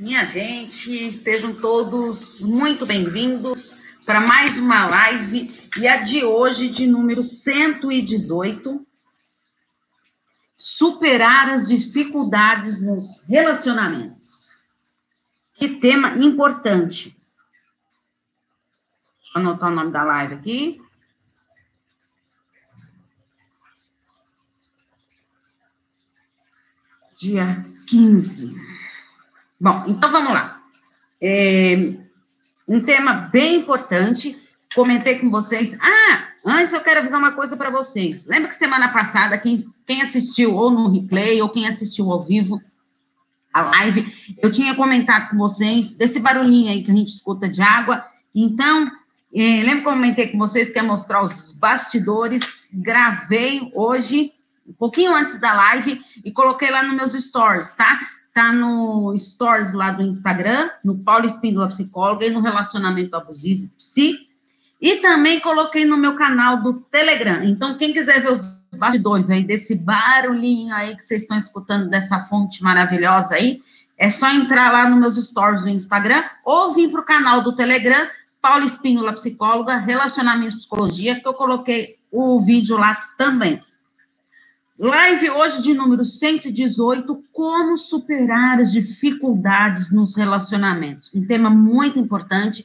Minha gente, sejam todos muito bem-vindos para mais uma live e a de hoje de número 118. Superar as dificuldades nos relacionamentos. Que tema importante. Deixa eu anotar o nome da live aqui. Dia 15. Bom, então vamos lá. É, um tema bem importante. Comentei com vocês. Ah, antes eu quero avisar uma coisa para vocês. Lembra que semana passada, quem, quem assistiu ou no replay, ou quem assistiu ao vivo a live, eu tinha comentado com vocês desse barulhinho aí que a gente escuta de água. Então, é, lembra que eu comentei com vocês que ia mostrar os bastidores? Gravei hoje, um pouquinho antes da live, e coloquei lá nos meus stories, tá? Tá no Stories lá do Instagram, no Paulo Espíndola Psicóloga e no Relacionamento Abusivo Psi. E também coloquei no meu canal do Telegram. Então, quem quiser ver os bastidores aí desse barulhinho aí que vocês estão escutando dessa fonte maravilhosa aí, é só entrar lá nos meus stories do Instagram ou vir para o canal do Telegram, Paulo Espíndola Psicóloga, Relacionamento e Psicologia, que eu coloquei o vídeo lá também. Live hoje de número 118, como superar as dificuldades nos relacionamentos. Um tema muito importante.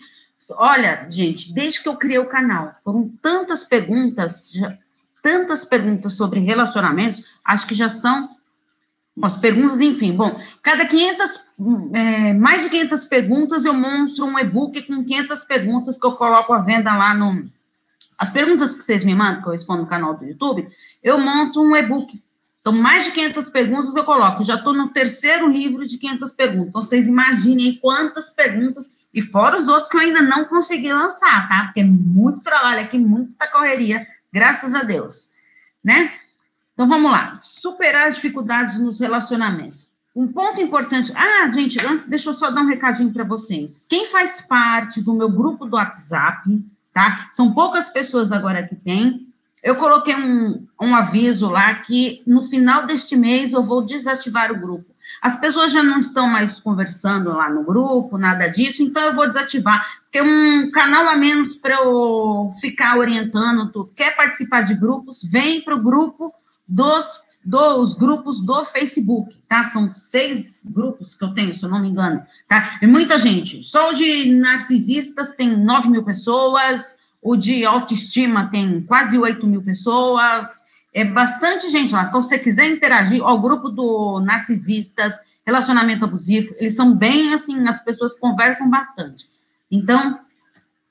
Olha, gente, desde que eu criei o canal, foram tantas perguntas, já, tantas perguntas sobre relacionamentos, acho que já são as perguntas, enfim. Bom, cada 500, é, mais de 500 perguntas, eu monto um e-book com 500 perguntas que eu coloco à venda lá no, as perguntas que vocês me mandam, que eu respondo no canal do YouTube, eu monto um e-book. Então, mais de 500 perguntas eu coloco. já estou no terceiro livro de 500 perguntas. Então, vocês imaginem quantas perguntas, e fora os outros que eu ainda não consegui lançar, tá? Porque é muito trabalho aqui, muita correria, graças a Deus, né? Então, vamos lá. Superar as dificuldades nos relacionamentos. Um ponto importante. Ah, gente, antes, deixa eu só dar um recadinho para vocês. Quem faz parte do meu grupo do WhatsApp, tá? São poucas pessoas agora que tem. Eu coloquei um, um aviso lá que no final deste mês eu vou desativar o grupo. As pessoas já não estão mais conversando lá no grupo, nada disso, então eu vou desativar, é um canal a menos para eu ficar orientando. Tu quer participar de grupos? Vem para o grupo dos dos grupos do Facebook, tá? São seis grupos que eu tenho, se eu não me engano, tá? E muita gente. Só de narcisistas tem 9 mil pessoas, o de autoestima tem quase 8 mil pessoas, é bastante gente lá. Então, se você quiser interagir, ó, o grupo do narcisistas, relacionamento abusivo, eles são bem assim, as pessoas conversam bastante. Então,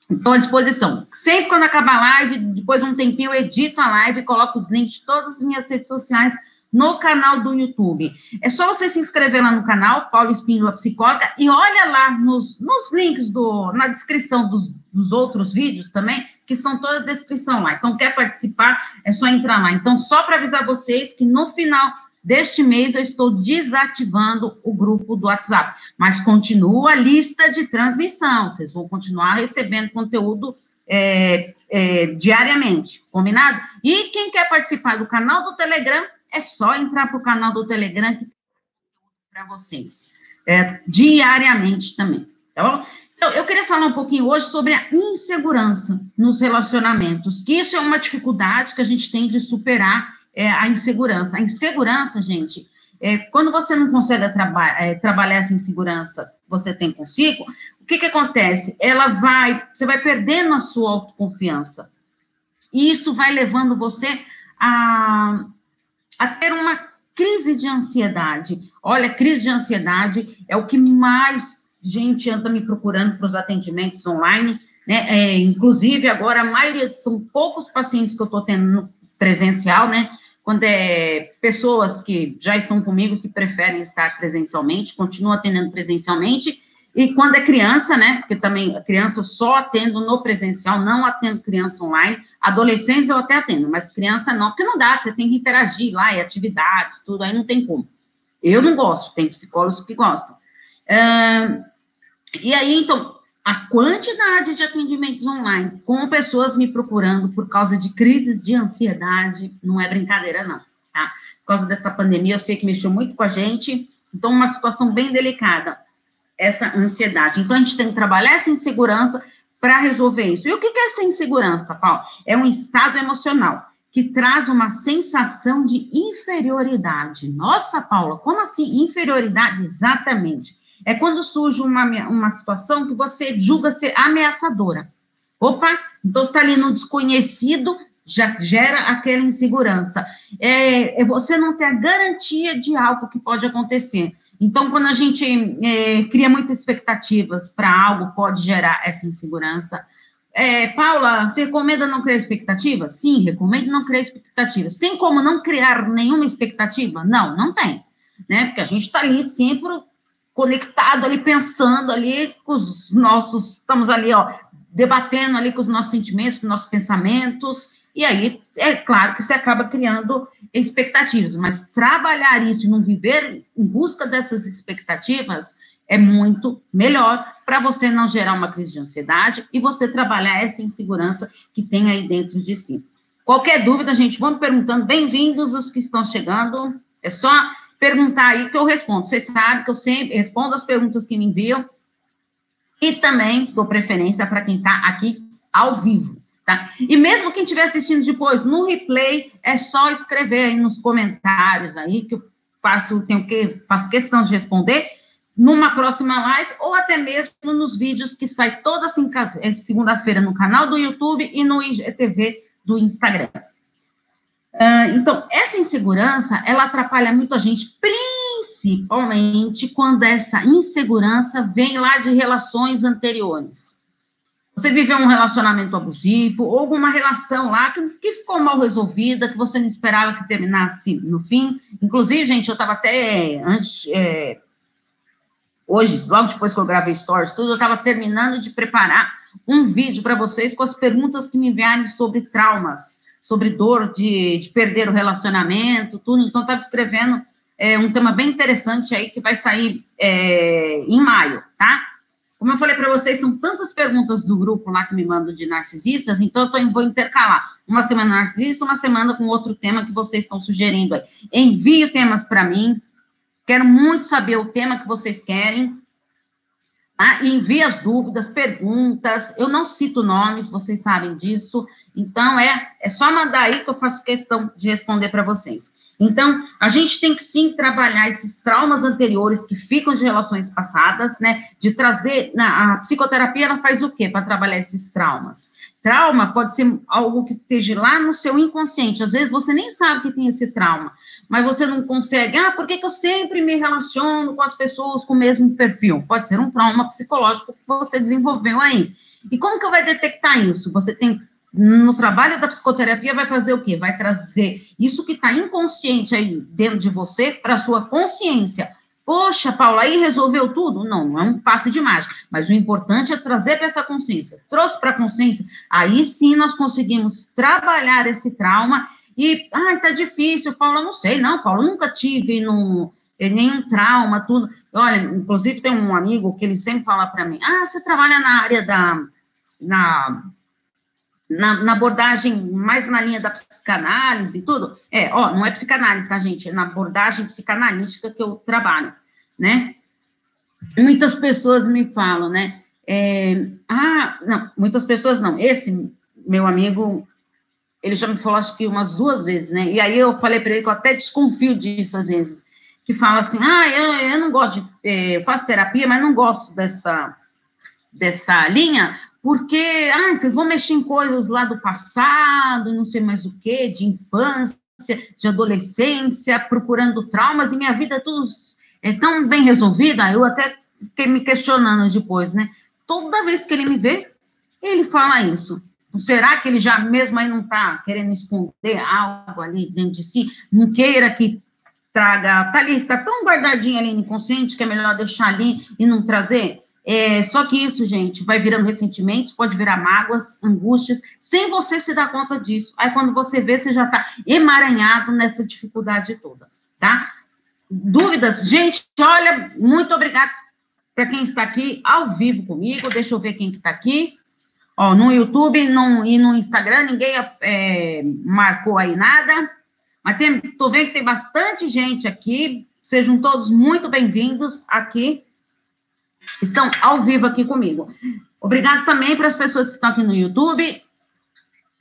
Estou à disposição. Sempre quando acabar a live, depois de um tempinho, eu edito a live coloco os links de todas as minhas redes sociais no canal do YouTube. É só você se inscrever lá no canal, Paulo Espíndola Psicóloga, e olha lá nos, nos links, do, na descrição dos, dos outros vídeos também, que estão toda a descrição lá. Então, quer participar, é só entrar lá. Então, só para avisar vocês que no final deste mês eu estou desativando o grupo do WhatsApp, mas continua a lista de transmissão, vocês vão continuar recebendo conteúdo é, é, diariamente, combinado? E quem quer participar do canal do Telegram, é só entrar para o canal do Telegram que para vocês, é, diariamente também, tá bom? Então, eu queria falar um pouquinho hoje sobre a insegurança nos relacionamentos, que isso é uma dificuldade que a gente tem de superar é, a insegurança. A insegurança, gente, é, quando você não consegue traba é, trabalhar essa insegurança você tem consigo, o que, que acontece? Ela vai, você vai perdendo a sua autoconfiança. E isso vai levando você a, a ter uma crise de ansiedade. Olha, crise de ansiedade é o que mais gente anda me procurando para os atendimentos online, né? É, inclusive, agora a maioria são poucos pacientes que eu estou tendo presencial, né? quando é pessoas que já estão comigo que preferem estar presencialmente, continuo atendendo presencialmente, e quando é criança, né, porque também criança eu só atendo no presencial, não atendo criança online, adolescentes eu até atendo, mas criança não, porque não dá, você tem que interagir lá, e atividades, tudo, aí não tem como. Eu não gosto, tem psicólogos que gostam. E aí, então, a quantidade de atendimentos online com pessoas me procurando por causa de crises de ansiedade não é brincadeira, não, tá? Por causa dessa pandemia, eu sei que mexeu muito com a gente, então, uma situação bem delicada. Essa ansiedade. Então, a gente tem que trabalhar essa insegurança para resolver isso. E o que é essa insegurança, Paulo? É um estado emocional que traz uma sensação de inferioridade. Nossa, Paula, como assim inferioridade? Exatamente. É quando surge uma, uma situação que você julga ser ameaçadora. Opa, então está ali no desconhecido, já gera aquela insegurança. É, é, você não ter a garantia de algo que pode acontecer. Então, quando a gente é, cria muitas expectativas para algo, pode gerar essa insegurança. É, Paula, você recomenda não criar expectativas? Sim, recomendo não criar expectativas. Tem como não criar nenhuma expectativa? Não, não tem. Né? Porque a gente está ali sempre conectado ali, pensando ali com os nossos, estamos ali, ó, debatendo ali com os nossos sentimentos, com os nossos pensamentos, e aí, é claro que você acaba criando expectativas, mas trabalhar isso e não viver em busca dessas expectativas é muito melhor para você não gerar uma crise de ansiedade e você trabalhar essa insegurança que tem aí dentro de si. Qualquer dúvida, gente, vamos perguntando. Bem-vindos os que estão chegando. É só perguntar aí que eu respondo. Vocês sabem que eu sempre respondo as perguntas que me enviam e também dou preferência para quem está aqui ao vivo. Tá? E mesmo quem estiver assistindo depois no replay, é só escrever aí nos comentários aí que eu faço, tenho que faço questão de responder numa próxima live ou até mesmo nos vídeos que sai toda assim, segunda-feira no canal do YouTube e no IGTV do Instagram. Uh, então, essa insegurança, ela atrapalha muito a gente, principalmente quando essa insegurança vem lá de relações anteriores. Você viveu um relacionamento abusivo, ou alguma relação lá que, que ficou mal resolvida, que você não esperava que terminasse no fim. Inclusive, gente, eu estava até antes. É, hoje, logo depois que eu gravei stories, tudo, eu estava terminando de preparar um vídeo para vocês com as perguntas que me enviaram sobre traumas, sobre dor de, de perder o relacionamento, tudo. Então, estava escrevendo é, um tema bem interessante aí que vai sair é, em maio, tá? Como eu falei para vocês, são tantas perguntas do grupo lá que me mandam de narcisistas, então eu tô, vou intercalar uma semana narcisista, uma semana com outro tema que vocês estão sugerindo aí. Envie temas para mim, quero muito saber o tema que vocês querem. Tá? Envie as dúvidas, perguntas. Eu não cito nomes, vocês sabem disso. Então, é, é só mandar aí que eu faço questão de responder para vocês. Então, a gente tem que sim trabalhar esses traumas anteriores que ficam de relações passadas, né? De trazer. Na, a psicoterapia ela faz o quê para trabalhar esses traumas? Trauma pode ser algo que esteja lá no seu inconsciente. Às vezes você nem sabe que tem esse trauma, mas você não consegue. Ah, por que, que eu sempre me relaciono com as pessoas com o mesmo perfil? Pode ser um trauma psicológico que você desenvolveu aí. E como que eu vai detectar isso? Você tem no trabalho da psicoterapia vai fazer o quê? Vai trazer isso que está inconsciente aí dentro de você para a sua consciência. Poxa, Paula, aí resolveu tudo? Não, não é um passe de mágica, mas o importante é trazer para essa consciência. Trouxe para a consciência, aí sim nós conseguimos trabalhar esse trauma e, ah, tá difícil, Paula, não sei, não, Paula, nunca tive eh, nenhum trauma, tudo. Olha, inclusive tem um amigo que ele sempre fala para mim, ah, você trabalha na área da, na na, na, abordagem mais na linha da psicanálise e tudo, é, ó, não é psicanálise, tá, gente? É na abordagem psicanalítica que eu trabalho, né? Muitas pessoas me falam, né? É, ah, não, muitas pessoas não. Esse meu amigo, ele já me falou acho que umas duas vezes, né? E aí eu falei para ele que eu até desconfio disso às vezes, que fala assim, ah, eu, eu não gosto de, é, eu faço terapia, mas não gosto dessa dessa linha, porque ah, vocês vão mexer em coisas lá do passado, não sei mais o que, de infância, de adolescência, procurando traumas, e minha vida é tudo é tão bem resolvida, eu até fiquei me questionando depois, né? Toda vez que ele me vê, ele fala isso. Será que ele já mesmo aí não está querendo esconder algo ali dentro de si? Não queira que traga, tá ali, tá tão guardadinho ali no inconsciente que é melhor deixar ali e não trazer? É, só que isso, gente, vai virando ressentimentos, pode virar mágoas, angústias, sem você se dar conta disso. Aí, quando você vê, você já está emaranhado nessa dificuldade toda, tá? Dúvidas? Gente, olha, muito obrigada para quem está aqui ao vivo comigo. Deixa eu ver quem que está aqui. Ó, no YouTube no, e no Instagram, ninguém é, marcou aí nada. Mas tem, tô vendo que tem bastante gente aqui. Sejam todos muito bem-vindos aqui estão ao vivo aqui comigo. Obrigado também para as pessoas que estão aqui no YouTube.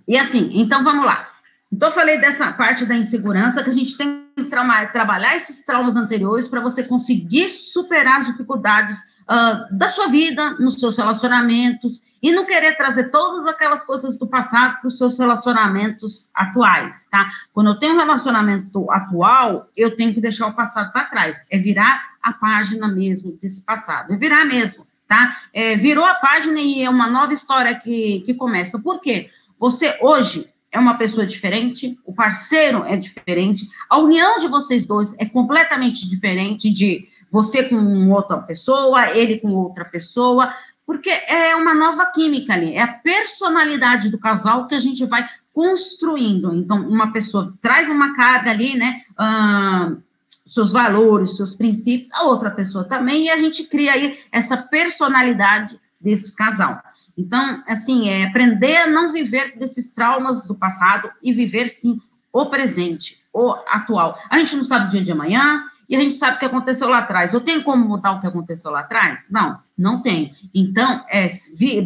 E assim, então vamos lá. Então, falei dessa parte da insegurança, que a gente tem que tra trabalhar esses traumas anteriores para você conseguir superar as dificuldades uh, da sua vida, nos seus relacionamentos, e não querer trazer todas aquelas coisas do passado para os seus relacionamentos atuais, tá? Quando eu tenho um relacionamento atual, eu tenho que deixar o passado para trás. É virar a página mesmo desse passado. É virar mesmo, tá? É, virou a página e é uma nova história que, que começa. Por quê? Você hoje é uma pessoa diferente, o parceiro é diferente, a união de vocês dois é completamente diferente de você com outra pessoa, ele com outra pessoa, porque é uma nova química ali, é a personalidade do casal que a gente vai construindo. Então, uma pessoa traz uma carga ali, né? Uh, seus valores, seus princípios, a outra pessoa também, e a gente cria aí essa personalidade desse casal. Então, assim, é aprender a não viver desses traumas do passado e viver, sim, o presente, o atual. A gente não sabe o dia de amanhã e a gente sabe o que aconteceu lá atrás. Eu tenho como mudar o que aconteceu lá atrás? Não, não tem. Então, é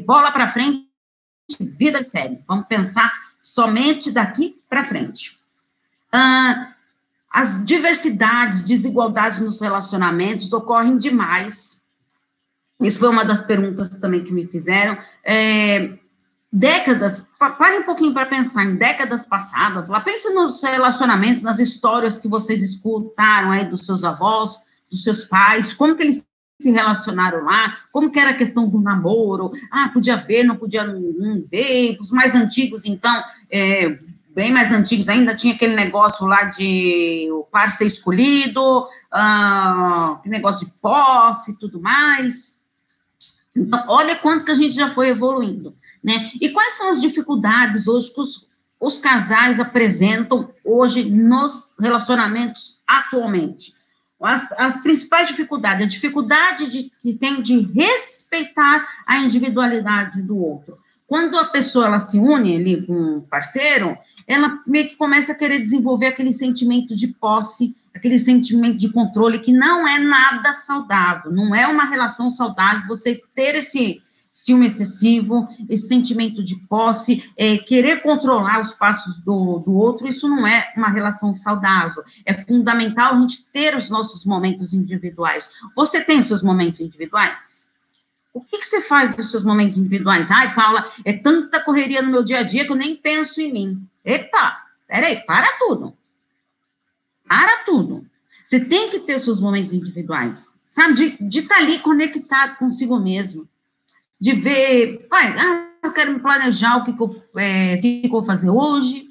bola para frente, vida séria. Vamos pensar somente daqui para frente. Ah, as diversidades, desigualdades nos relacionamentos ocorrem demais isso foi uma das perguntas também que me fizeram. É, décadas, pare um pouquinho para pensar em décadas passadas, lá pense nos relacionamentos, nas histórias que vocês escutaram aí dos seus avós, dos seus pais, como que eles se relacionaram lá, como que era a questão do namoro, ah, podia ver, não podia não ver, os mais antigos, então, é, bem mais antigos ainda, tinha aquele negócio lá de o par ser escolhido, ah, negócio de posse e tudo mais, então, olha quanto que a gente já foi evoluindo, né? E quais são as dificuldades hoje que os, os casais apresentam hoje nos relacionamentos atualmente? As, as, principais dificuldades, a dificuldade de, que tem de respeitar a individualidade do outro. Quando a pessoa ela se une ali com um parceiro, ela meio que começa a querer desenvolver aquele sentimento de posse, aquele sentimento de controle que não é nada saudável, não é uma relação saudável você ter esse ciúme excessivo, esse sentimento de posse, é, querer controlar os passos do, do outro, isso não é uma relação saudável. É fundamental a gente ter os nossos momentos individuais. Você tem seus momentos individuais? O que, que você faz dos seus momentos individuais? Ai, Paula, é tanta correria no meu dia a dia que eu nem penso em mim. Epa, peraí, para tudo. Para tudo. Você tem que ter os seus momentos individuais, sabe? De estar tá ali conectado consigo mesmo. De ver, pai, ah, eu quero me planejar o que, que, eu, é, que, que eu vou fazer hoje,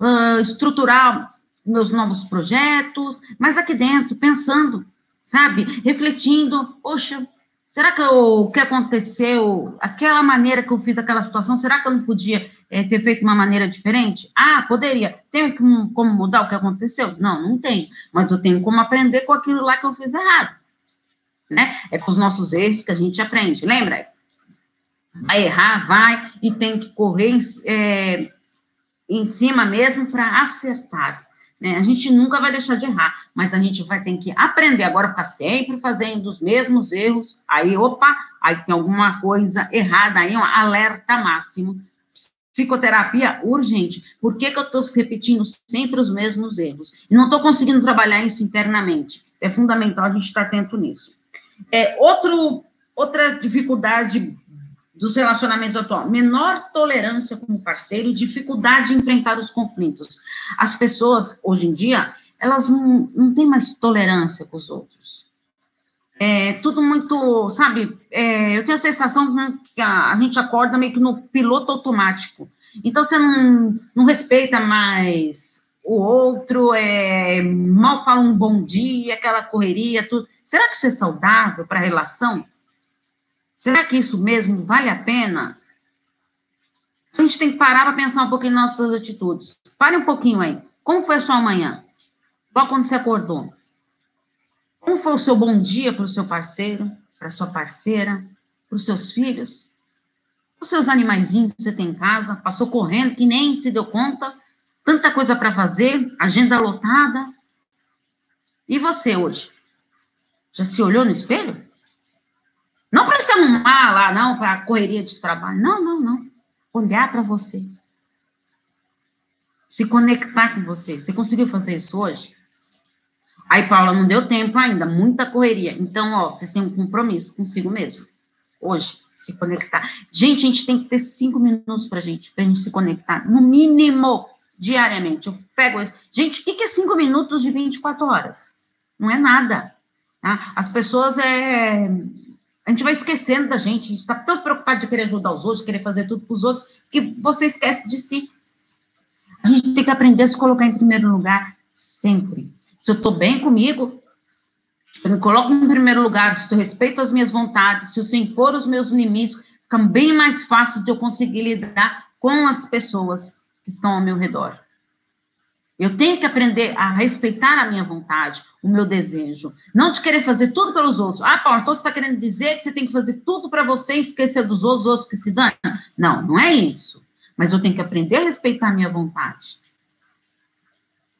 uh, estruturar meus novos projetos, mas aqui dentro, pensando, sabe? Refletindo, poxa, Será que o que aconteceu, aquela maneira que eu fiz aquela situação, será que eu não podia é, ter feito uma maneira diferente? Ah, poderia. Tenho como mudar o que aconteceu? Não, não tenho. Mas eu tenho como aprender com aquilo lá que eu fiz errado. Né? É com os nossos erros que a gente aprende. Lembra? Vai errar, vai, e tem que correr é, em cima mesmo para acertar. Né? A gente nunca vai deixar de errar, mas a gente vai ter que aprender agora, ficar sempre fazendo os mesmos erros. Aí, opa, aí tem alguma coisa errada, aí um alerta máximo. Psicoterapia urgente. Por que, que eu estou repetindo sempre os mesmos erros? Não estou conseguindo trabalhar isso internamente. É fundamental a gente estar atento nisso. É, outro, outra dificuldade dos relacionamentos atuais, menor tolerância com o parceiro e dificuldade de enfrentar os conflitos. As pessoas, hoje em dia, elas não, não têm mais tolerância com os outros. É tudo muito, sabe, é, eu tenho a sensação que a, a, gente acorda meio que no piloto automático. Então, você não, não respeita mais o outro, é, mal fala um bom dia, aquela correria, tudo. Será que isso é saudável para a relação? Será que isso mesmo vale a pena? A gente tem que parar para pensar um pouquinho nas nossas atitudes. Pare um pouquinho aí. Como foi a sua manhã? Igual quando você acordou. Como foi o seu bom dia para o seu parceiro, para sua parceira, para os seus filhos? Os seus animaizinhos que você tem em casa, passou correndo que nem se deu conta, tanta coisa para fazer, agenda lotada. E você hoje? Já se olhou no espelho? Não para se arrumar lá, não, para a correria de trabalho. Não, não, não. Olhar para você. Se conectar com você. Você conseguiu fazer isso hoje? Aí, Paula, não deu tempo ainda, muita correria. Então, ó, vocês têm um compromisso consigo mesmo. Hoje, se conectar. Gente, a gente tem que ter cinco minutos para gente, pra gente se conectar. No mínimo, diariamente. Eu pego isso. Gente, o que é cinco minutos de 24 horas? Não é nada. Tá? As pessoas é a gente vai esquecendo da gente, a gente está tão preocupado de querer ajudar os outros, de querer fazer tudo para os outros, que você esquece de si. A gente tem que aprender a se colocar em primeiro lugar sempre. Se eu estou bem comigo, eu me coloco em primeiro lugar, se eu respeito as minhas vontades, se eu sei impor os meus limites, fica bem mais fácil de eu conseguir lidar com as pessoas que estão ao meu redor. Eu tenho que aprender a respeitar a minha vontade, o meu desejo. Não de querer fazer tudo pelos outros. Ah, Paulo, então você está querendo dizer que você tem que fazer tudo para você e esquecer dos outros, outros que se dão? Não, não é isso. Mas eu tenho que aprender a respeitar a minha vontade.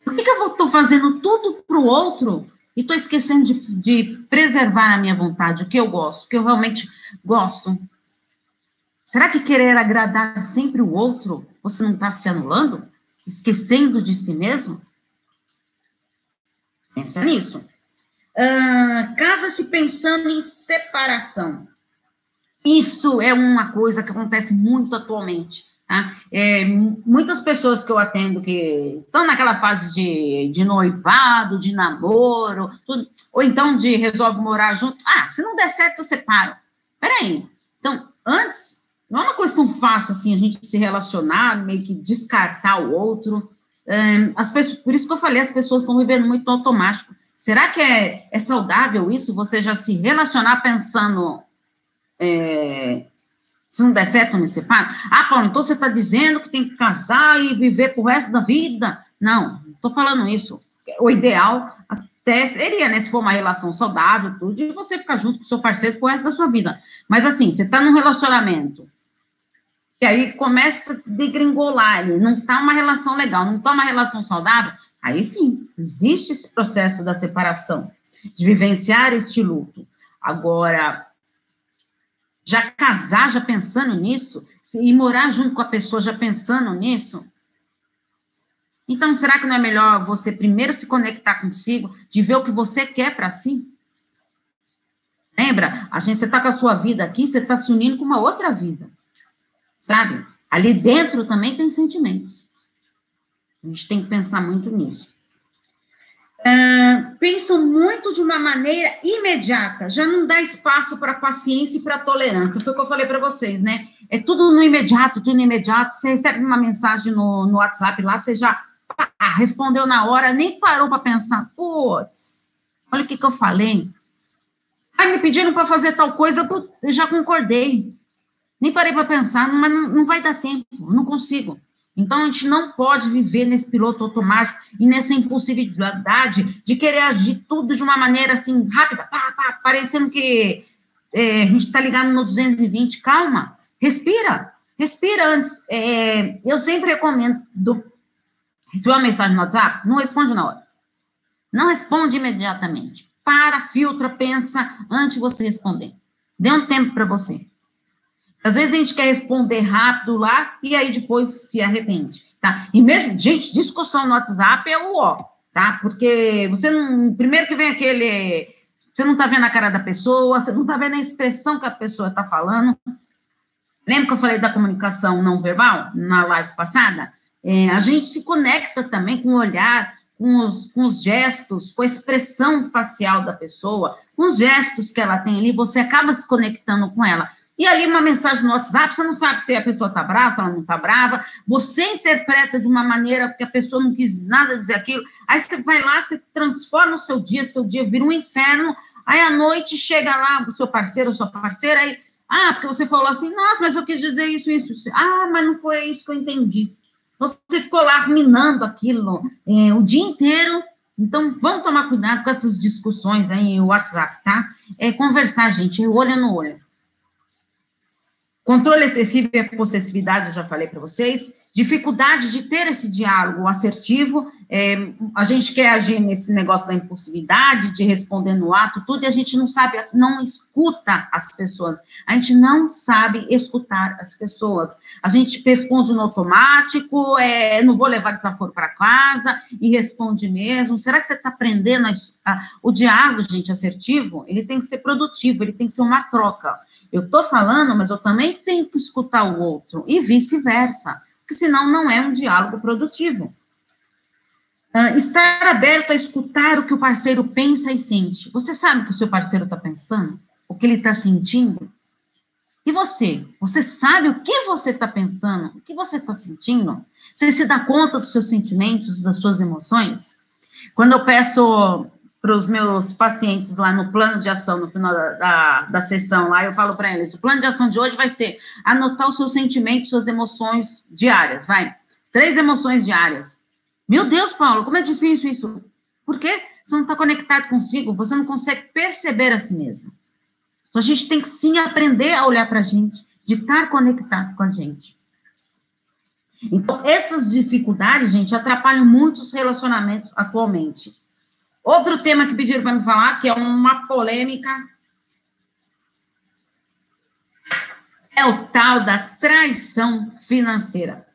Por que, que eu estou fazendo tudo para o outro e estou esquecendo de, de preservar a minha vontade, o que eu gosto, o que eu realmente gosto? Será que querer agradar sempre o outro, você não está se anulando? Esquecendo de si mesmo? Pensa nisso. Uh, Casa-se pensando em separação. Isso é uma coisa que acontece muito atualmente. Tá? É, muitas pessoas que eu atendo que estão naquela fase de, de noivado, de namoro, tudo, ou então de resolve morar junto. Ah, se não der certo, eu separo. Peraí. Então, antes não é uma coisa tão fácil assim a gente se relacionar, meio que descartar o outro. as pessoas, por isso que eu falei, as pessoas estão vivendo muito automático. Será que é, é saudável isso? Você já se relacionar pensando é, se não der certo, me separa? Ah, Paulo, então você está dizendo que tem que casar e viver pro resto da vida? Não, não estou falando isso. O ideal até seria, né, se for uma relação saudável, tudo, de você ficar junto com o seu parceiro pro resto da sua vida. Mas assim, você está num relacionamento e aí começa a degringolar, não está uma relação legal, não está uma relação saudável, aí sim, existe esse processo da separação, de vivenciar este luto. Agora, já casar já pensando nisso, e morar junto com a pessoa já pensando nisso, então será que não é melhor você primeiro se conectar consigo, de ver o que você quer para si? Lembra? A gente, você está com a sua vida aqui, você está se unindo com uma outra vida sabe? Ali dentro também tem sentimentos. A gente tem que pensar muito nisso. Uh, pensam muito de uma maneira imediata, já não dá espaço para paciência e para tolerância. Foi o que eu falei para vocês, né? É tudo no imediato, tudo no imediato. Você recebe uma mensagem no, no WhatsApp lá, você já pá, respondeu na hora, nem parou para pensar. Putz, olha o que, que eu falei. Aí me pediram para fazer tal coisa, eu já concordei. Nem parei para pensar, mas não, não vai dar tempo, não consigo. Então, a gente não pode viver nesse piloto automático e nessa impulsividade de querer agir tudo de uma maneira assim, rápida, pá, pá, parecendo que é, a gente está ligado no 220. Calma, respira, respira antes. É, eu sempre recomendo, do, receber uma mensagem no WhatsApp, não responde na hora. Não responde imediatamente. Para, filtra, pensa antes de você responder. Dê um tempo para você. Às vezes a gente quer responder rápido lá e aí depois se arrepende, tá? E mesmo, gente, discussão no WhatsApp é o ó, tá? Porque você não. Primeiro que vem aquele. Você não tá vendo a cara da pessoa, você não tá vendo a expressão que a pessoa tá falando. Lembra que eu falei da comunicação não verbal na live passada? É, a gente se conecta também com o olhar, com os, com os gestos, com a expressão facial da pessoa, com os gestos que ela tem ali, você acaba se conectando com ela. E ali uma mensagem no WhatsApp, você não sabe se a pessoa está brava, se ela não está brava, você interpreta de uma maneira porque a pessoa não quis nada dizer aquilo, aí você vai lá, você transforma o seu dia, seu dia vira um inferno, aí à noite chega lá o seu parceiro ou sua parceira, aí, ah, porque você falou assim, nossa, mas eu quis dizer isso, isso, isso. ah, mas não foi isso que eu entendi. Você ficou lá ruminando aquilo é, o dia inteiro, então, vamos tomar cuidado com essas discussões aí, o WhatsApp, tá? É conversar, gente, é olho no olho. Controle excessivo e possessividade, eu já falei para vocês. Dificuldade de ter esse diálogo assertivo. É, a gente quer agir nesse negócio da impulsividade, de responder no ato, tudo, e a gente não sabe, não escuta as pessoas. A gente não sabe escutar as pessoas. A gente responde no automático, é, não vou levar desaforo para casa, e responde mesmo. Será que você está aprendendo a, a, o diálogo, gente, assertivo? Ele tem que ser produtivo, ele tem que ser uma troca. Eu estou falando, mas eu também tenho que escutar o outro, e vice-versa, porque senão não é um diálogo produtivo. Uh, estar aberto a escutar o que o parceiro pensa e sente. Você sabe o que o seu parceiro está pensando? O que ele está sentindo? E você? Você sabe o que você está pensando? O que você está sentindo? Você se dá conta dos seus sentimentos, das suas emoções? Quando eu peço para os meus pacientes lá no plano de ação, no final da, da, da sessão, lá eu falo para eles, o plano de ação de hoje vai ser anotar os seus sentimentos, suas emoções diárias, vai. Três emoções diárias. Meu Deus, Paulo, como é difícil isso. Por quê? Você não está conectado consigo, você não consegue perceber a si mesmo. Então, a gente tem que sim aprender a olhar para a gente, de estar conectado com a gente. Então, essas dificuldades, gente, atrapalham muitos relacionamentos atualmente. Outro tema que pediram para me falar, que é uma polêmica, é o tal da traição financeira.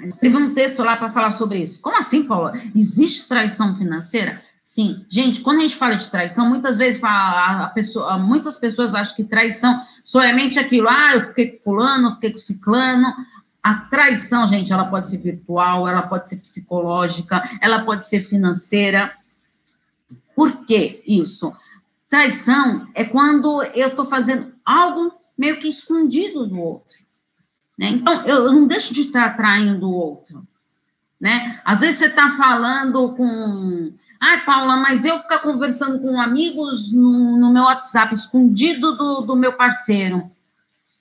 escrevi um texto lá para falar sobre isso. Como assim, Paula? Existe traição financeira? Sim, gente, quando a gente fala de traição, muitas vezes a, pessoa, muitas pessoas acham que traição somente aquilo, ah, eu fiquei com fulano, eu fiquei com ciclano. A traição, gente, ela pode ser virtual, ela pode ser psicológica, ela pode ser financeira. Por que isso? Traição é quando eu estou fazendo algo meio que escondido do outro. Né? Então, eu não deixo de estar traindo o outro. Né? Às vezes você está falando com. Ah, Paula, mas eu ficar conversando com amigos no, no meu WhatsApp, escondido do, do meu parceiro.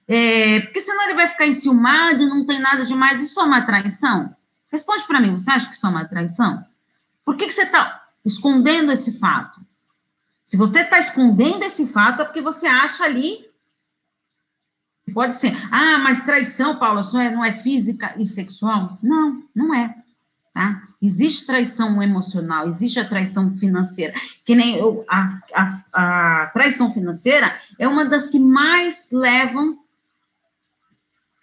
É, porque senão ele vai ficar enciumado e não tem nada demais. Isso é uma traição? Responde para mim, você acha que isso é uma traição? Por que, que você está escondendo esse fato. Se você está escondendo esse fato, é porque você acha ali. Pode ser, ah, mas traição, Paulo, só é, não é física e sexual? Não, não é. Tá? Existe traição emocional, existe a traição financeira. Que nem eu, a, a, a traição financeira é uma das que mais levam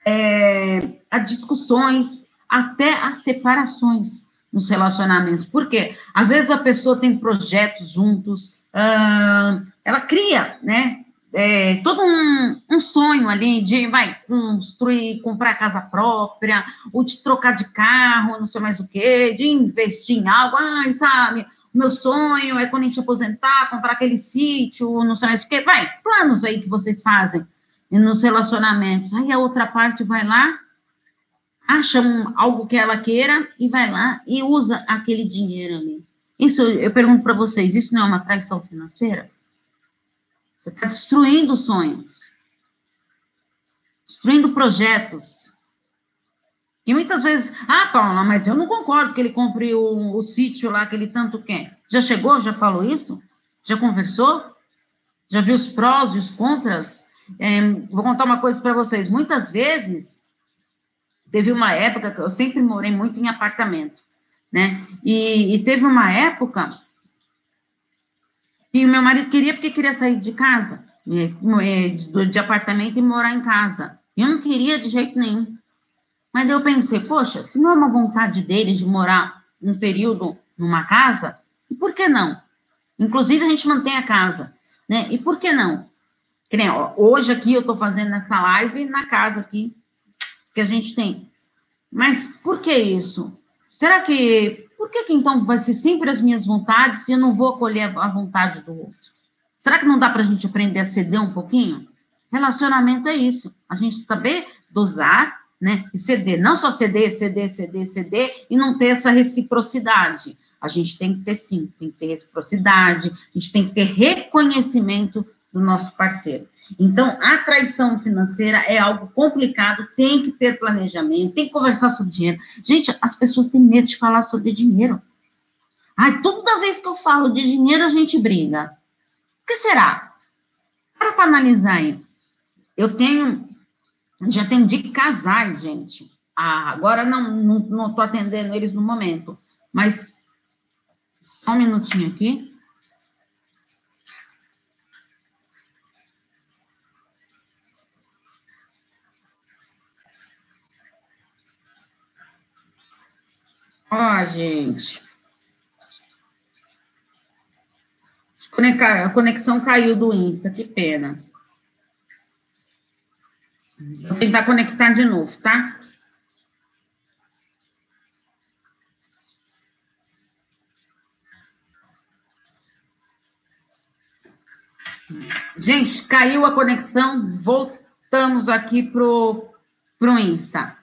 é, a discussões, até a separações nos relacionamentos. Por quê? Às vezes a pessoa tem projetos juntos, uh, ela cria, né? É, todo um, um, sonho ali de vai construir, comprar casa própria, ou de trocar de carro, não sei mais o quê, de investir em algo, ai, sabe, meu sonho é quando a gente aposentar, comprar aquele sítio, não sei mais o quê, vai, planos aí que vocês fazem nos relacionamentos. Aí a outra parte vai lá acha um, algo que ela queira e vai lá e usa aquele dinheiro ali. Isso, eu pergunto para vocês, isso não é uma traição financeira? Você está destruindo sonhos, destruindo projetos. E muitas vezes, ah, Paula, mas eu não concordo que ele compre o, o sítio lá que ele tanto quer. Já chegou? Já falou isso? Já conversou? Já viu os prós e os contras? É, vou contar uma coisa para vocês. Muitas vezes, Teve uma época que eu sempre morei muito em apartamento, né? E, e teve uma época que o meu marido queria porque queria sair de casa, de, apartamento e morar em casa. Eu não queria de jeito nenhum. Mas eu pensei, poxa, se não é uma vontade dele de morar um período numa casa, por que não? Inclusive, a gente mantém a casa, né? E por que não? Hoje aqui eu estou fazendo essa live na casa aqui que a gente tem. Mas por que isso? Será que. Por que, que então vai ser sempre as minhas vontades e eu não vou acolher a vontade do outro? Será que não dá para a gente aprender a ceder um pouquinho? Relacionamento é isso. A gente saber dosar, né? E ceder. Não só ceder, ceder, ceder, ceder e não ter essa reciprocidade. A gente tem que ter sim, tem que ter reciprocidade, a gente tem que ter reconhecimento do nosso parceiro. Então, a traição financeira é algo complicado, tem que ter planejamento, tem que conversar sobre dinheiro. Gente, as pessoas têm medo de falar sobre dinheiro. Ai, toda vez que eu falo de dinheiro, a gente briga. O que será? Para para analisar aí. Eu tenho Já atendi casais, gente. Ah, agora não estou não, não atendendo eles no momento, mas só um minutinho aqui. Ó, gente. A conexão caiu do Insta, que pena. Vou tentar conectar de novo, tá? Gente, caiu a conexão, voltamos aqui pro, pro Insta.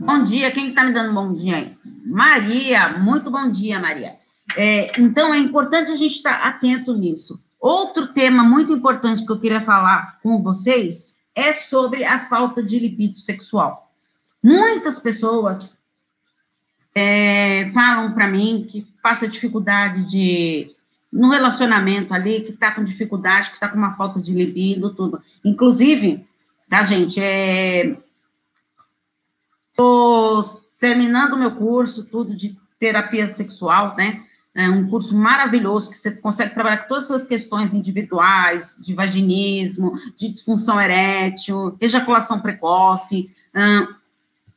Bom dia, quem está me dando bom dia aí? Maria, muito bom dia, Maria. É, então, é importante a gente estar tá atento nisso. Outro tema muito importante que eu queria falar com vocês é sobre a falta de libido sexual. Muitas pessoas é, falam para mim que passa dificuldade de no relacionamento ali, que está com dificuldade, que está com uma falta de libido, tudo. Inclusive, tá, gente, é, Estou terminando o meu curso, tudo de terapia sexual, né? É um curso maravilhoso que você consegue trabalhar com todas as questões individuais, de vaginismo, de disfunção erétil, ejaculação precoce, hum,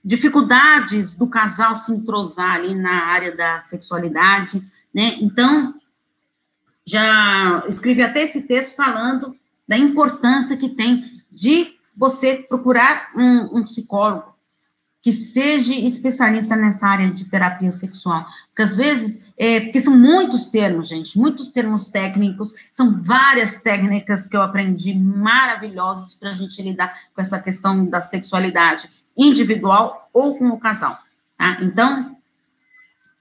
dificuldades do casal se entrosar ali na área da sexualidade, né? Então, já escrevi até esse texto falando da importância que tem de você procurar um, um psicólogo, que seja especialista nessa área de terapia sexual. Porque às vezes, é, porque são muitos termos, gente, muitos termos técnicos, são várias técnicas que eu aprendi maravilhosas para a gente lidar com essa questão da sexualidade individual ou com o casal. Tá? Então,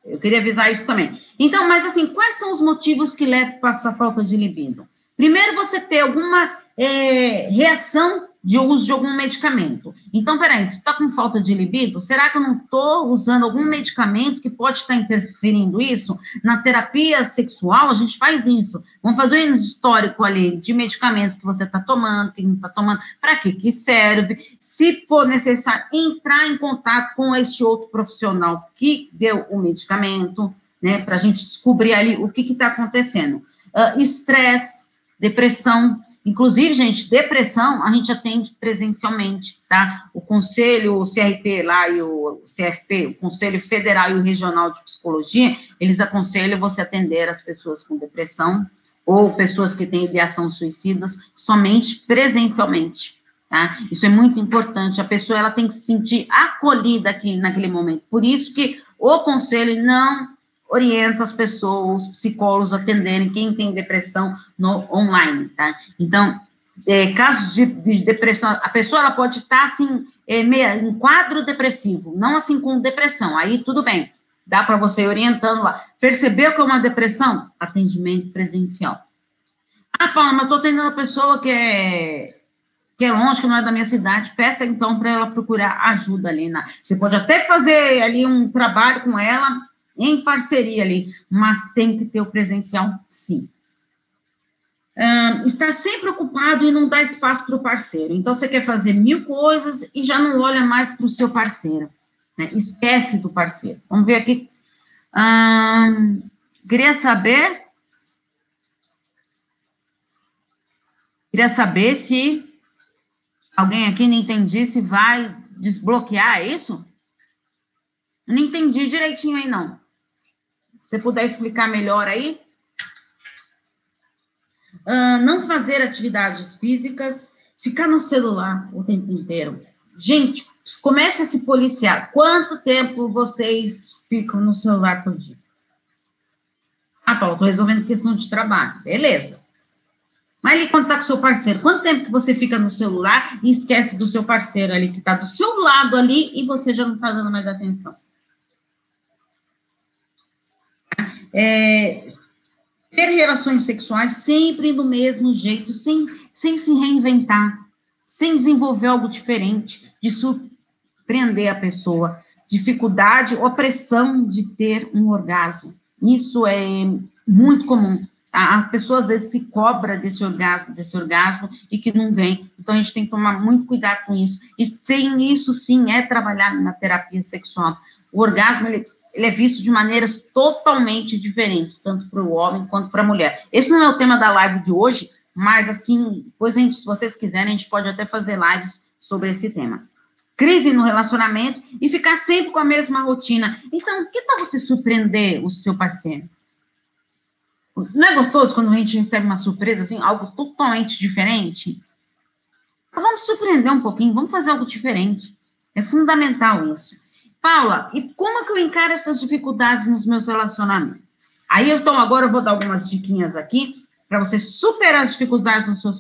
eu queria avisar isso também. Então, mas assim, quais são os motivos que levam para essa falta de libido? Primeiro, você ter alguma é, reação de uso de algum medicamento. Então, peraí, se está com falta de libido, será que eu não estou usando algum medicamento que pode estar tá interferindo isso? Na terapia sexual, a gente faz isso. Vamos fazer um histórico ali de medicamentos que você está tomando, que não está tomando, para que que serve. Se for necessário, entrar em contato com este outro profissional que deu o medicamento, né, para a gente descobrir ali o que está acontecendo. Uh, estresse, depressão, Inclusive, gente, depressão a gente atende presencialmente, tá? O conselho, o CRP lá e o CFP, o Conselho Federal e o Regional de Psicologia, eles aconselham você atender as pessoas com depressão ou pessoas que têm ideação suicidas somente presencialmente, tá? Isso é muito importante. A pessoa ela tem que se sentir acolhida aqui naquele momento. Por isso que o conselho não orienta as pessoas, os psicólogos atenderem quem tem depressão no online, tá? Então, é, casos de, de, depressão, a pessoa ela pode estar assim, é, meia, em quadro depressivo, não assim com depressão, aí tudo bem, dá para você ir orientando lá. Percebeu que é uma depressão? Atendimento presencial. Ah, Paula, mas estou atendendo a pessoa que é, que é longe, que não é da minha cidade, peça então para ela procurar ajuda ali. Na, você pode até fazer ali um trabalho com ela, em parceria ali, mas tem que ter o presencial, sim. Um, está sempre ocupado e não dá espaço para o parceiro. Então, você quer fazer mil coisas e já não olha mais para o seu parceiro. Né? Esquece do parceiro. Vamos ver aqui. Um, queria saber. Queria saber se alguém aqui não entendi se vai desbloquear é isso? Não entendi direitinho aí, não. Você puder explicar melhor aí? Uh, não fazer atividades físicas, ficar no celular o tempo inteiro. Gente, comece a se policiar. Quanto tempo vocês ficam no celular todo dia? Ah, Paulo, estou resolvendo questão de trabalho. Beleza. Mas ali quando está com seu parceiro, quanto tempo que você fica no celular e esquece do seu parceiro ali que está do seu lado ali e você já não está dando mais atenção? É, ter relações sexuais sempre do mesmo jeito, sem, sem se reinventar, sem desenvolver algo diferente, de surpreender a pessoa. Dificuldade ou pressão de ter um orgasmo. Isso é muito comum. A pessoa às vezes se cobra desse orgasmo, desse orgasmo e que não vem. Então a gente tem que tomar muito cuidado com isso. E sem isso, sim, é trabalhar na terapia sexual. O orgasmo ele, ele é visto de maneiras totalmente diferentes, tanto para o homem quanto para a mulher. Esse não é o tema da live de hoje, mas assim, depois a gente, se vocês quiserem, a gente pode até fazer lives sobre esse tema. Crise no relacionamento e ficar sempre com a mesma rotina. Então, que tal você surpreender o seu parceiro? Não é gostoso quando a gente recebe uma surpresa, assim, algo totalmente diferente? Então, vamos surpreender um pouquinho, vamos fazer algo diferente. É fundamental isso. Paula, e como que eu encaro essas dificuldades nos meus relacionamentos? Aí, então, agora eu vou dar algumas diquinhas aqui para você superar as dificuldades no seu,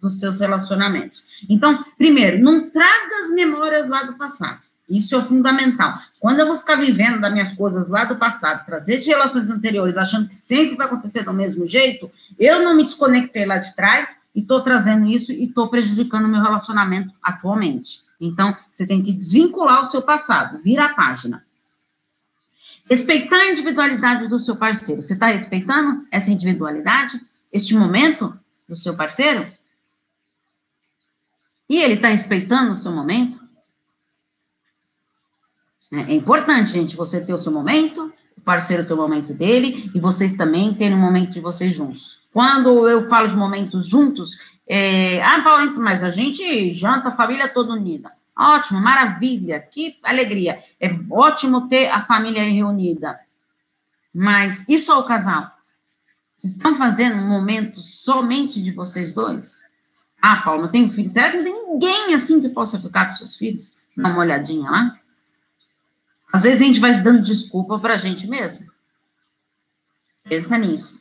dos seus relacionamentos. Então, primeiro, não traga as memórias lá do passado. Isso é fundamental. Quando eu vou ficar vivendo das minhas coisas lá do passado, trazer de relações anteriores, achando que sempre vai acontecer do mesmo jeito, eu não me desconectei lá de trás e estou trazendo isso e estou prejudicando o meu relacionamento atualmente. Então, você tem que desvincular o seu passado, vira a página. Respeitar a individualidade do seu parceiro. Você está respeitando essa individualidade, este momento do seu parceiro? E ele está respeitando o seu momento? É importante, gente, você ter o seu momento, o parceiro ter o momento dele, e vocês também terem um momento de vocês juntos. Quando eu falo de momentos juntos, é, ah, Paulo, mas a gente janta a família toda unida. Ótimo, maravilha, que alegria. É ótimo ter a família reunida. Mas e só o casal? Vocês estão fazendo um momento somente de vocês dois? Ah, Paulo, eu tenho filho. Será que não tem ninguém assim que possa ficar com seus filhos? Dá uma olhadinha lá. Às vezes a gente vai dando desculpa para a gente mesmo. Pensa nisso.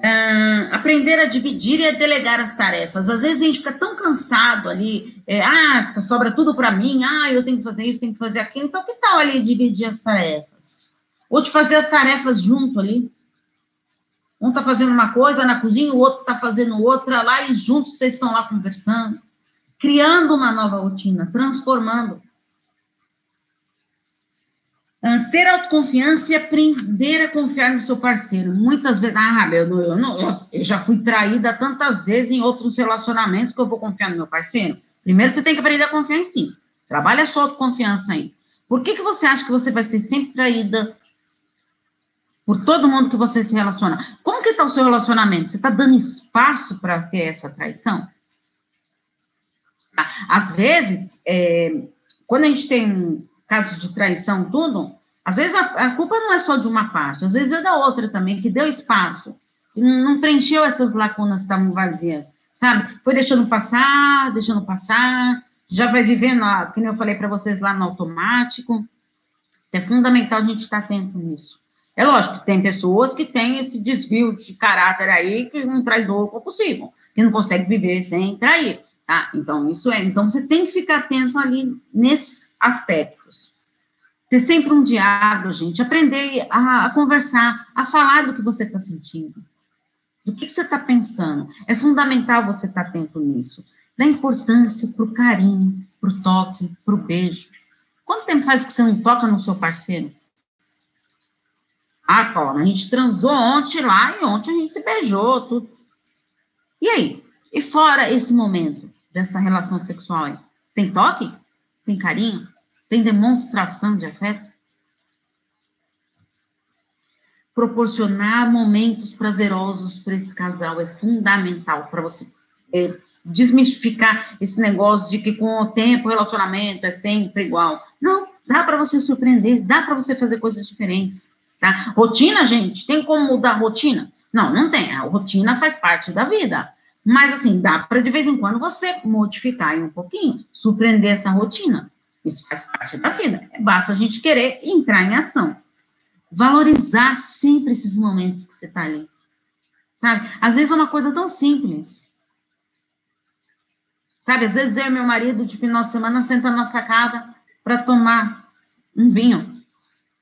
Uh, aprender a dividir e a delegar as tarefas. Às vezes a gente fica tão cansado ali, é, ah, sobra tudo para mim, ah, eu tenho que fazer isso, tenho que fazer aquilo. Então, que tal ali dividir as tarefas? Ou de fazer as tarefas junto ali? Um está fazendo uma coisa na cozinha, o outro está fazendo outra lá, e juntos vocês estão lá conversando, criando uma nova rotina, transformando. Ter autoconfiança e aprender a confiar no seu parceiro. Muitas vezes, ah, não, eu, eu já fui traída tantas vezes em outros relacionamentos que eu vou confiar no meu parceiro. Primeiro, você tem que aprender a confiar em si. Trabalha a sua autoconfiança aí. Por que, que você acha que você vai ser sempre traída por todo mundo que você se relaciona? Como que está o seu relacionamento? Você está dando espaço para ter essa traição? Às vezes, é, quando a gente tem casos de traição, tudo, às vezes a, a, culpa não é só de uma parte, às vezes é da outra também, que deu espaço, não, não preencheu essas lacunas que estavam vazias, sabe? Foi deixando passar, deixando passar, já vai vivendo, como eu falei para vocês lá no automático. É fundamental a gente estar atento nisso. É lógico que tem pessoas que têm esse desvio de caráter aí, que um traidor compulsivo, que não consegue viver sem trair. Tá? Então, isso é. Então, você tem que ficar atento ali nesses aspectos. Ter sempre um diálogo, gente. Aprender a, a conversar, a falar do que você está sentindo. Do que, que você está pensando. É fundamental você estar tá atento nisso. Dá importância para o carinho, para o toque, para o beijo. Quanto tempo faz que você não toca no seu parceiro? Ah, Paula, a gente transou ontem lá e ontem a gente se beijou, tudo. E aí? E fora esse momento? dessa relação sexual aí? Tem toque? Tem carinho? Tem demonstração de afeto? Proporcionar momentos prazerosos para esse casal é fundamental para você é, desmistificar esse negócio de que com o tempo o relacionamento é sempre igual. Não, dá para você surpreender, dá para você fazer coisas diferentes. Tá? Rotina, gente, tem como mudar a rotina? Não, não tem. A rotina faz parte da vida. Mas, assim, dá para de vez em quando você modificar um pouquinho, surpreender essa rotina. Isso faz parte da vida. Basta a gente querer entrar em ação. Valorizar sempre esses momentos que você está ali. Sabe? Às vezes é uma coisa tão simples. Sabe? Às vezes eu e meu marido, de final de semana, sentando na sacada para tomar um vinho.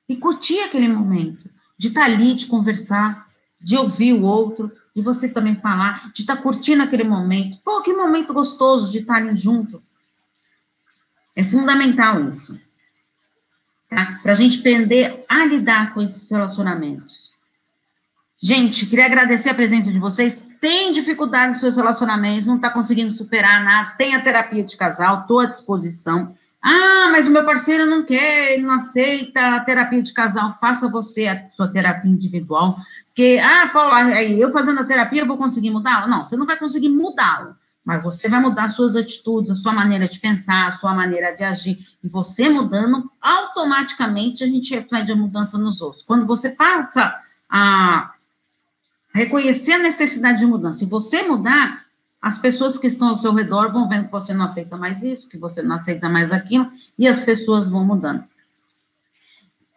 E curtir aquele momento. De estar tá ali, de conversar, de ouvir o outro, de você também falar, de estar tá curtindo aquele momento. Pô, que momento gostoso de estarem junto. É fundamental isso. Tá? Para a gente aprender a lidar com esses relacionamentos. Gente, queria agradecer a presença de vocês. Tem dificuldade nos seus relacionamentos, não está conseguindo superar nada, tem a terapia de casal, estou à disposição. Ah, mas o meu parceiro não quer, ele não aceita a terapia de casal. Faça você a sua terapia individual. Porque, ah, Paula, eu fazendo a terapia eu vou conseguir mudá-lo? Não, você não vai conseguir mudá-lo. Mas você vai mudar suas atitudes, a sua maneira de pensar, a sua maneira de agir. E você mudando, automaticamente a gente reflete a mudança nos outros. Quando você passa a reconhecer a necessidade de mudança. Se você mudar, as pessoas que estão ao seu redor vão vendo que você não aceita mais isso, que você não aceita mais aquilo, e as pessoas vão mudando.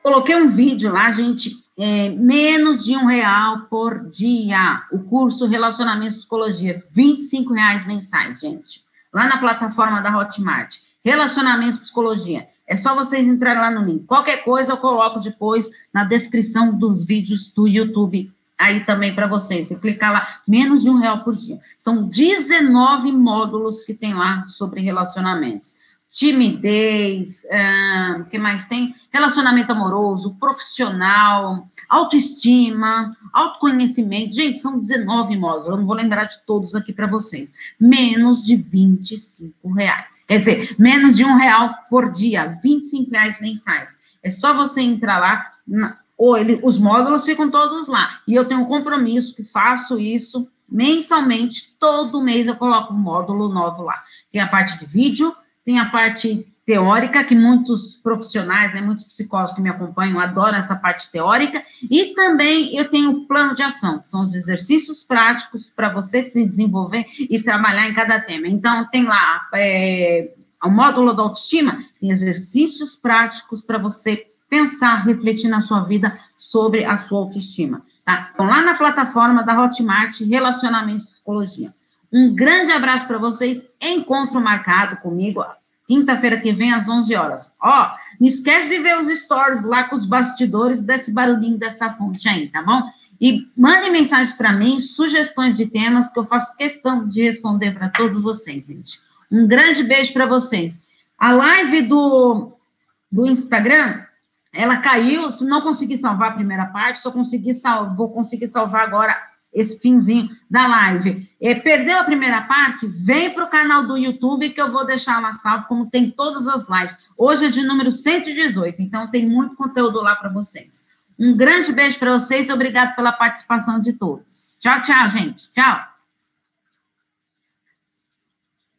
Coloquei um vídeo lá, gente, é, menos de um real por dia. O curso Relacionamento e Psicologia, 25 reais mensais, gente. Lá na plataforma da Hotmart. Relacionamento e Psicologia. É só vocês entrarem lá no link. Qualquer coisa eu coloco depois na descrição dos vídeos do YouTube aí também para vocês. Você clicar lá, menos de um real por dia. São 19 módulos que tem lá sobre relacionamentos. Timidez, o uh, que mais tem? Relacionamento amoroso, profissional, autoestima, autoconhecimento. Gente, são 19 módulos, eu não vou lembrar de todos aqui para vocês. Menos de 25 reais. Quer dizer, menos de um real por dia, 25 reais mensais. É só você entrar lá, ou ele, os módulos ficam todos lá. E eu tenho um compromisso que faço isso mensalmente, todo mês eu coloco um módulo novo lá. Tem a parte de vídeo, tem a parte teórica, que muitos profissionais, né, muitos psicólogos que me acompanham adoram essa parte teórica, e também eu tenho o plano de ação, que são os exercícios práticos para você se desenvolver e trabalhar em cada tema. Então, tem lá é, o módulo da autoestima, tem exercícios práticos para você pensar, refletir na sua vida sobre a sua autoestima, tá? Então, lá na plataforma da Hotmart, Relacionamento e Psicologia. Um grande abraço para vocês, encontro marcado comigo, quinta-feira que vem, às 11 horas. Ó, não esquece de ver os stories lá com os bastidores desse barulhinho dessa fonte aí, tá bom? E mande mensagens para mim, sugestões de temas, que eu faço questão de responder para todos vocês, gente. Um grande beijo para vocês. A live do, do Instagram ela caiu, se não consegui salvar a primeira parte, só consegui sal, vou conseguir salvar agora esse finzinho da live. É, perdeu a primeira parte? Vem para o canal do YouTube que eu vou deixar lá salvo, como tem todas as lives. Hoje é de número 118, então tem muito conteúdo lá para vocês. Um grande beijo para vocês e obrigado pela participação de todos. Tchau, tchau, gente. Tchau.